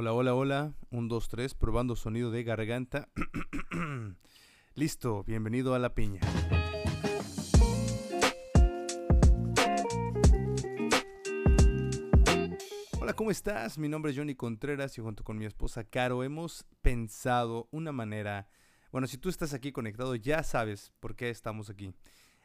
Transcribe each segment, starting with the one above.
Hola, hola, hola. Un, dos, tres, probando sonido de garganta. Listo, bienvenido a la piña. Hola, ¿cómo estás? Mi nombre es Johnny Contreras y junto con mi esposa Caro hemos pensado una manera... Bueno, si tú estás aquí conectado ya sabes por qué estamos aquí.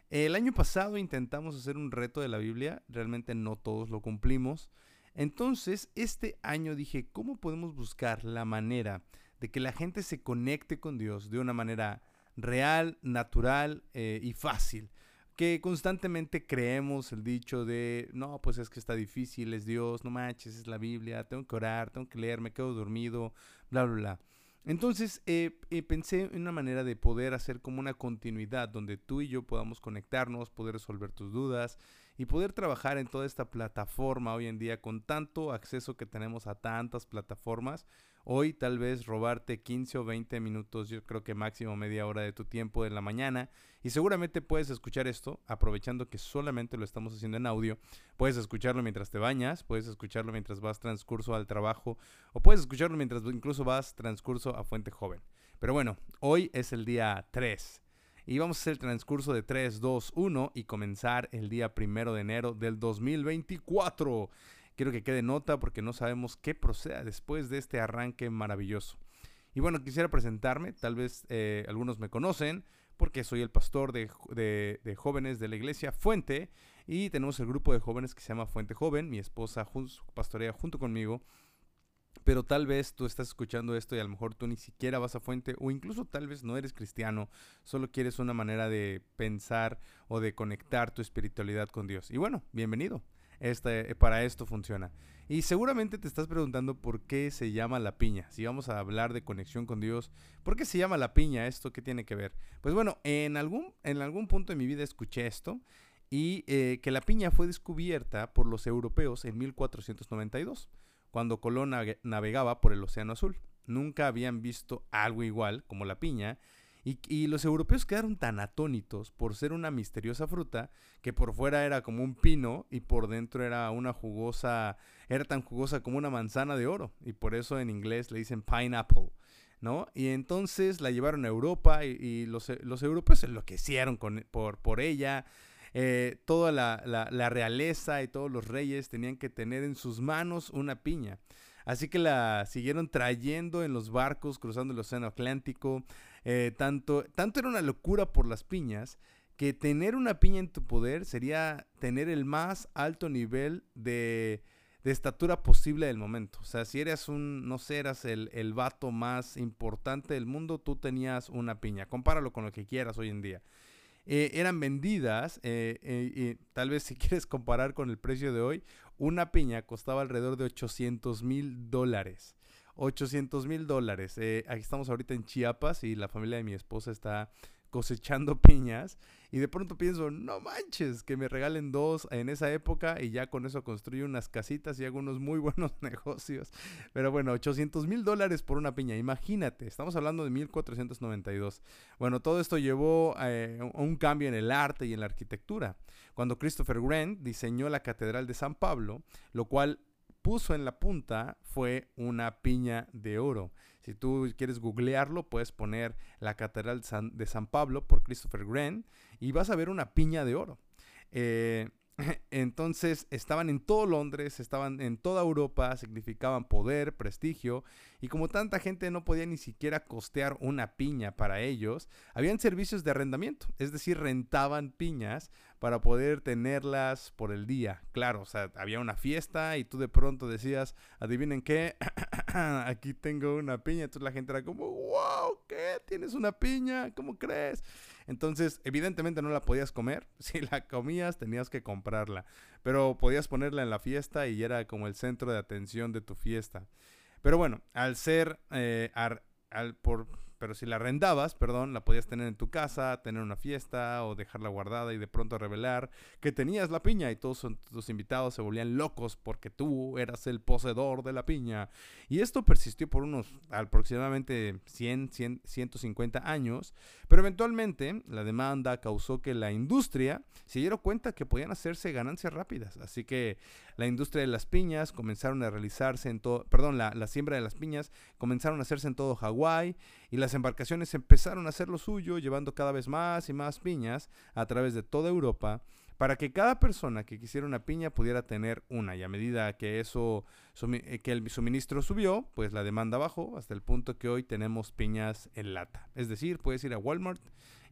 El año pasado intentamos hacer un reto de la Biblia, realmente no todos lo cumplimos. Entonces, este año dije, ¿cómo podemos buscar la manera de que la gente se conecte con Dios de una manera real, natural eh, y fácil? Que constantemente creemos el dicho de, no, pues es que está difícil, es Dios, no manches, es la Biblia, tengo que orar, tengo que leer, me quedo dormido, bla, bla, bla. Entonces eh, eh, pensé en una manera de poder hacer como una continuidad donde tú y yo podamos conectarnos, poder resolver tus dudas y poder trabajar en toda esta plataforma hoy en día con tanto acceso que tenemos a tantas plataformas. Hoy tal vez robarte 15 o 20 minutos, yo creo que máximo media hora de tu tiempo de la mañana. Y seguramente puedes escuchar esto, aprovechando que solamente lo estamos haciendo en audio. Puedes escucharlo mientras te bañas, puedes escucharlo mientras vas transcurso al trabajo, o puedes escucharlo mientras incluso vas transcurso a Fuente Joven. Pero bueno, hoy es el día 3 y vamos a hacer el transcurso de 3, 2, 1 y comenzar el día primero de enero del 2024. Quiero que quede nota porque no sabemos qué proceda después de este arranque maravilloso. Y bueno, quisiera presentarme, tal vez eh, algunos me conocen, porque soy el pastor de, de, jóvenes de la iglesia Fuente y tenemos el grupo de jóvenes que se llama Fuente Joven, mi esposa pastorea junto conmigo pero tal vez tú estás escuchando esto y a lo mejor tú ni siquiera vas a fuente o incluso tal vez no eres cristiano, solo quieres una manera de pensar o de conectar tu espiritualidad con Dios. Y bueno, bienvenido. Este, para esto funciona. Y seguramente te estás preguntando por qué se llama la piña. Si vamos a hablar de conexión con Dios, ¿por qué se llama la piña? ¿Esto qué tiene que ver? Pues bueno, en algún, en algún punto de mi vida escuché esto y eh, que la piña fue descubierta por los europeos en 1492 cuando Colón navegaba por el Océano Azul. Nunca habían visto algo igual como la piña y, los europeos quedaron tan atónitos por ser una misteriosa fruta que por fuera era como un pino y por dentro era una jugosa, era tan jugosa como una manzana de oro y por eso en inglés le dicen pineapple. ¿No? Y entonces la llevaron a Europa y, los, europeos enloquecieron con, por ella, eh, toda la, realeza y todos los reyes tenían que tener en sus manos una piña. Así que la siguieron trayendo en los barcos cruzando el Océano Atlántico. Eh, tanto, tanto era una locura por las piñas que tener una piña en tu poder sería tener el más alto nivel de, estatura posible del momento. O sea, si eras un, no sé, eras el, el vato más importante del mundo, tú tenías una piña. Compáralo con lo que quieras hoy en día. Eh, eran vendidas, eh, eh, tal vez si quieres comparar con el precio de hoy, una piña costaba alrededor de 800 mil dólares. 800 mil dólares. aquí estamos ahorita en Chiapas y la familia de mi esposa está cosechando piñas y de pronto pienso, no manches, que me regalen dos en esa época y ya con eso construyo unas casitas y hago unos muy buenos negocios. Pero bueno, 800 mil dólares por una piña, imagínate, estamos hablando de 1492. Bueno, todo esto llevó eh, a un cambio en el arte y en la arquitectura. Cuando Christopher Wren diseñó la Catedral de San Pablo, lo cual puso en la punta fue una piña de oro. Si tú quieres googlearlo, puedes poner la Catedral de San Pablo por Christopher Wren y vas a ver una piña de oro. Eh, entonces estaban en todo Londres, estaban en toda Europa, significaban poder, prestigio, y como tanta gente no podía ni siquiera costear una piña para ellos, habían servicios de arrendamiento, es decir, rentaban piñas para poder tenerlas por el día. Claro, o sea, había una fiesta y tú de pronto decías, adivinen qué, aquí tengo una piña, entonces la gente era como, wow, ¿qué? ¿Tienes una piña? ¿Cómo crees? Entonces, evidentemente no la podías comer. Si la comías, tenías que comprarla. Pero podías ponerla en la fiesta y era como el centro de atención de tu fiesta. Pero bueno, al ser, eh, al, por pero si la arrendabas, perdón, la podías tener en tu casa, tener una fiesta o dejarla guardada y de pronto revelar que tenías la piña y todos tus invitados se volvían locos porque tú eras el poseedor de la piña. Y esto persistió por unos aproximadamente 100, 100 150 años, pero eventualmente la demanda causó que la industria se diera cuenta que podían hacerse ganancias rápidas. Así que la industria de las piñas comenzaron a realizarse en todo, perdón, la, la siembra de las piñas comenzaron a hacerse en todo Hawái y las embarcaciones empezaron a hacer lo suyo, llevando cada vez más y más piñas a través de toda Europa para que cada persona que quisiera una piña pudiera tener una. Y a medida que eso, eh, que el suministro subió, pues la demanda bajó hasta el punto que hoy tenemos piñas en lata. Es decir, puedes ir a Walmart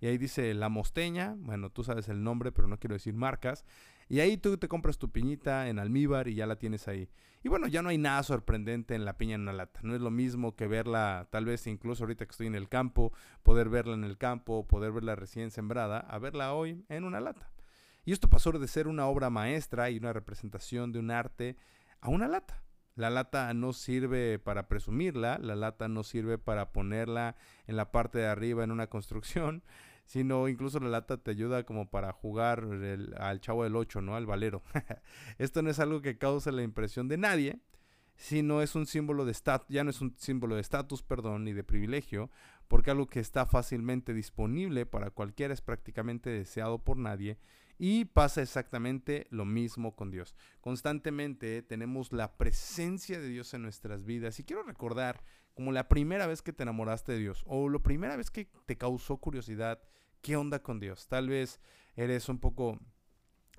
y ahí dice la mosteña, bueno, tú sabes el nombre, pero no quiero decir marcas, y ahí tú te compras tu piñita en almíbar y ya la tienes ahí. Y bueno, ya no hay nada sorprendente en la piña en una lata. No es lo mismo que verla, tal vez incluso ahorita que estoy en el campo, poder verla en el campo, poder verla recién sembrada, a verla hoy en una lata. Y esto pasó de ser una obra maestra y una representación de un arte a una lata. La lata no sirve para presumirla, la lata no sirve para ponerla en la parte de arriba en una construcción, sino incluso la lata te ayuda como para jugar al chavo del 8, ¿no? Al valero. Esto no es algo que cause la impresión de nadie, sino es un símbolo de estatus, ya no es un símbolo de estatus, perdón, ni de privilegio, porque algo que está fácilmente disponible para cualquiera es prácticamente deseado por nadie y pasa exactamente lo mismo con Dios. Constantemente tenemos la presencia de Dios en nuestras vidas y quiero recordar como la primera vez que te enamoraste de Dios o la primera vez que te causó curiosidad, ¿qué onda con Dios? Tal vez eres un poco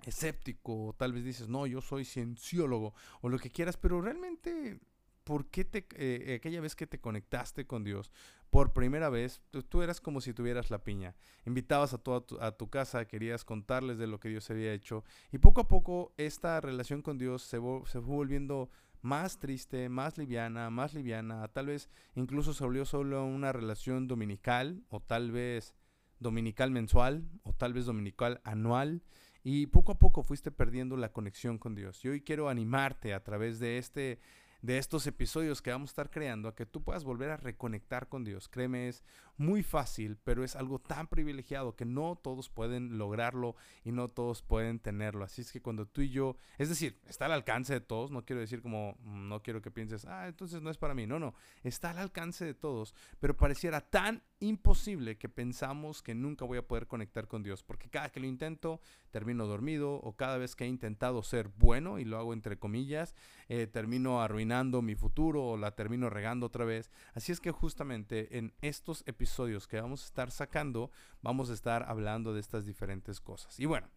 escéptico, o tal vez dices, no, yo soy cienciólogo o lo que quieras, pero realmente ¿por qué te, eh, aquella vez que te conectaste con Dios por primera vez, tú, eras como si tuvieras la piña. Invitabas a, tu, tu casa, querías contarles de lo que Dios había hecho. Y poco a poco esta relación con Dios se, se fue volviendo más triste, más liviana, más liviana. Tal vez incluso se volvió solo una relación dominical o tal vez dominical mensual o tal vez dominical anual. Y poco a poco fuiste perdiendo la conexión con Dios. Y hoy quiero animarte a través de este de estos episodios que vamos a estar creando a que tú puedas volver a reconectar con Dios. Créeme, es muy fácil, pero es algo tan privilegiado que no todos pueden lograrlo y no todos pueden tenerlo. Así es que cuando tú y yo, es decir, está al alcance de todos, no quiero decir como, mm, no quiero que pienses, ah, entonces no es para mí. No, no, está al alcance de todos, pero pareciera tan imposible que pensamos que nunca voy a poder conectar con Dios, porque cada que lo intento termino dormido o cada vez que he intentado ser bueno, y lo hago entre comillas, eh, termino arruinando mi futuro o la termino regando otra vez. Así es que justamente en estos episodios que vamos a estar sacando, vamos a estar hablando de estas diferentes cosas. Y bueno,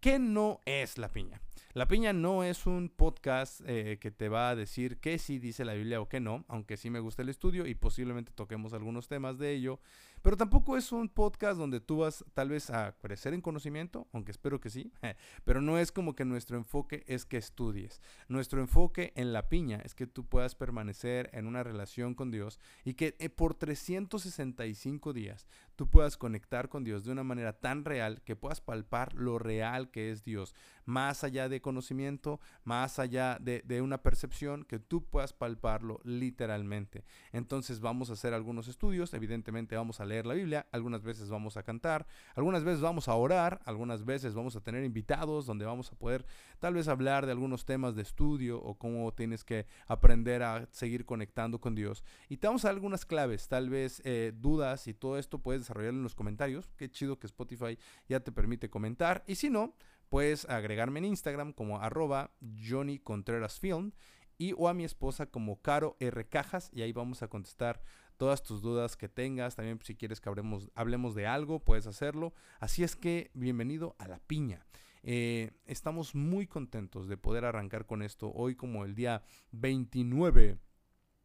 ¿qué no es la piña? La piña no es un podcast eh, que te va a decir qué sí dice la Biblia o qué no, aunque sí me gusta el estudio y posiblemente toquemos algunos temas de ello. Pero tampoco es un podcast donde tú vas tal vez a crecer en conocimiento, aunque espero que sí, pero no es como que nuestro enfoque es que estudies. Nuestro enfoque en la piña es que tú puedas permanecer en una relación con Dios y que eh, por 365 días tú puedas conectar con Dios de una manera tan real que puedas palpar lo real que es Dios, más allá de conocimiento, más allá de, de una percepción, que tú puedas palparlo literalmente. Entonces vamos a hacer algunos estudios, evidentemente vamos a leer la Biblia, algunas veces vamos a cantar, algunas veces vamos a orar, algunas veces vamos a tener invitados donde vamos a poder tal vez hablar de algunos temas de estudio o cómo tienes que aprender a seguir conectando con Dios. Y te vamos a dar algunas claves, tal vez eh, dudas y todo esto puedes desarrollarlo en los comentarios. Qué chido que Spotify ya te permite comentar. Y si no, puedes agregarme en Instagram como arroba Johnny Contreras Film y o a mi esposa como Caro R. Cajas y ahí vamos a contestar todas tus dudas que tengas. También si quieres que hablemos, hablemos de algo, puedes hacerlo. Así es que bienvenido a la piña. Eh, estamos muy contentos de poder arrancar con esto hoy como el día 29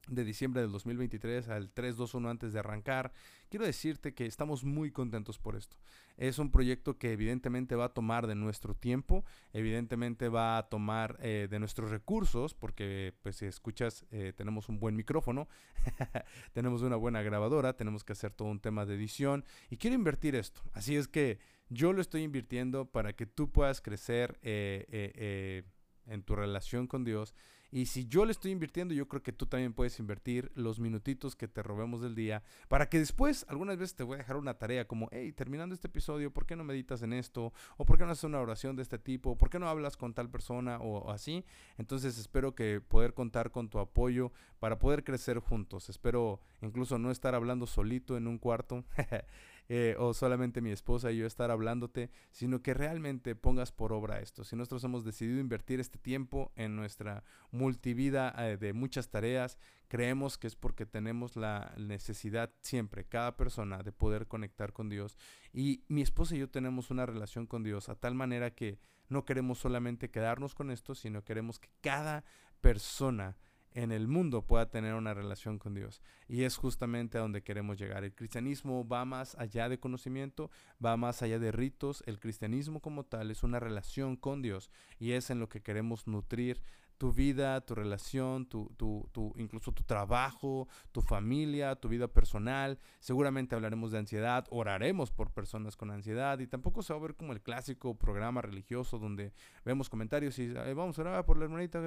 de diciembre del 2023 al 321 antes de arrancar. Quiero decirte que estamos muy contentos por esto. Es un proyecto que evidentemente va a tomar de nuestro tiempo, evidentemente va a tomar eh, de nuestros recursos, porque pues si escuchas eh, tenemos un buen micrófono, tenemos una buena grabadora, tenemos que hacer todo un tema de edición y quiero invertir esto. Así es que yo lo estoy invirtiendo para que tú puedas crecer eh, en tu relación con Dios Y si yo le estoy invirtiendo, yo creo que tú también puedes invertir los minutitos que te robemos del día para que después, algunas veces te voy a dejar una tarea como, hey, terminando este episodio, ¿por qué no meditas en esto? ¿O por qué no haces una oración de este tipo? ¿Por qué no hablas con tal persona o así? Entonces espero que poder contar con tu apoyo para poder crecer juntos. Espero incluso no estar hablando solito en un cuarto. Eh, o solamente mi esposa y yo estar hablándote, sino que realmente pongas por obra esto. Si nosotros hemos decidido invertir este tiempo en nuestra multivida eh, de muchas tareas, creemos que es porque tenemos la necesidad siempre, cada persona, de poder conectar con Dios. Y mi esposa y yo tenemos una relación con Dios a tal manera que no queremos solamente quedarnos con esto, sino queremos que cada persona en el mundo pueda tener una relación con Dios. Y es justamente a donde queremos llegar. El cristianismo va más allá de conocimiento, va más allá de ritos. El cristianismo como tal es una relación con Dios y es en lo que queremos nutrir tu vida, tu relación, tu, tu, tu, incluso tu trabajo, tu familia, tu vida personal. Seguramente hablaremos de ansiedad, oraremos por personas con ansiedad y tampoco se va a ver como el clásico programa religioso donde vemos comentarios y vamos a orar por la hermanita,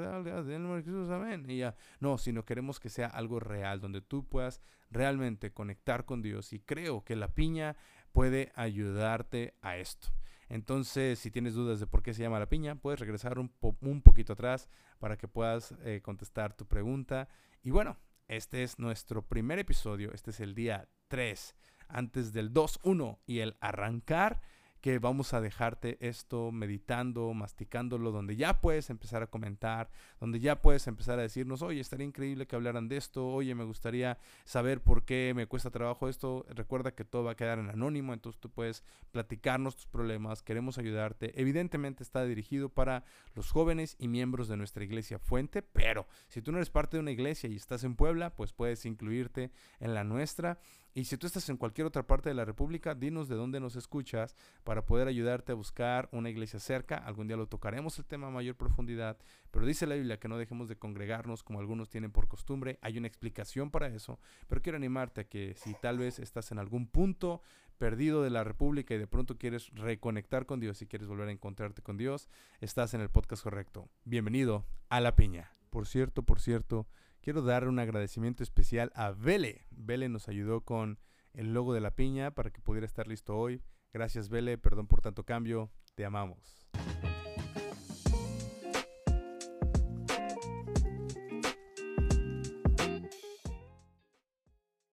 Jesús, amén. Y ya, no, sino queremos que sea algo real, donde tú puedas realmente conectar con Dios y creo que la piña puede ayudarte a esto. Entonces, si tienes dudas de por qué se llama la piña, puedes regresar un, un poquito atrás para que puedas eh, contestar tu pregunta. Y bueno, este es nuestro primer episodio, este es el día 3, antes del 2-1 y el arrancar que vamos a dejarte esto meditando, masticándolo, donde ya puedes empezar a comentar, donde ya puedes empezar a decirnos, oye, estaría increíble que hablaran de esto, oye, me gustaría saber por qué me cuesta trabajo esto. Recuerda que todo va a quedar en anónimo, entonces tú puedes platicarnos tus problemas, queremos ayudarte. Evidentemente está dirigido para los jóvenes y miembros de nuestra iglesia fuente, pero si tú no eres parte de una iglesia y estás en Puebla, pues puedes incluirte en la nuestra. Y si tú estás en cualquier otra parte de la República, dinos de dónde nos escuchas para poder ayudarte a buscar una iglesia cerca. Algún día lo tocaremos el tema a mayor profundidad, pero dice la Biblia que no dejemos de congregarnos como algunos tienen por costumbre. Hay una explicación para eso, pero quiero animarte a que si tal vez estás en algún punto perdido de la República y de pronto quieres reconectar con Dios y quieres volver a encontrarte con Dios, estás en el podcast correcto. Bienvenido a La Piña. Por cierto, por cierto, Quiero dar un agradecimiento especial a Vele. Vele nos ayudó con el logo de la piña para que pudiera estar listo hoy. Gracias Vele, perdón por tanto cambio, te amamos.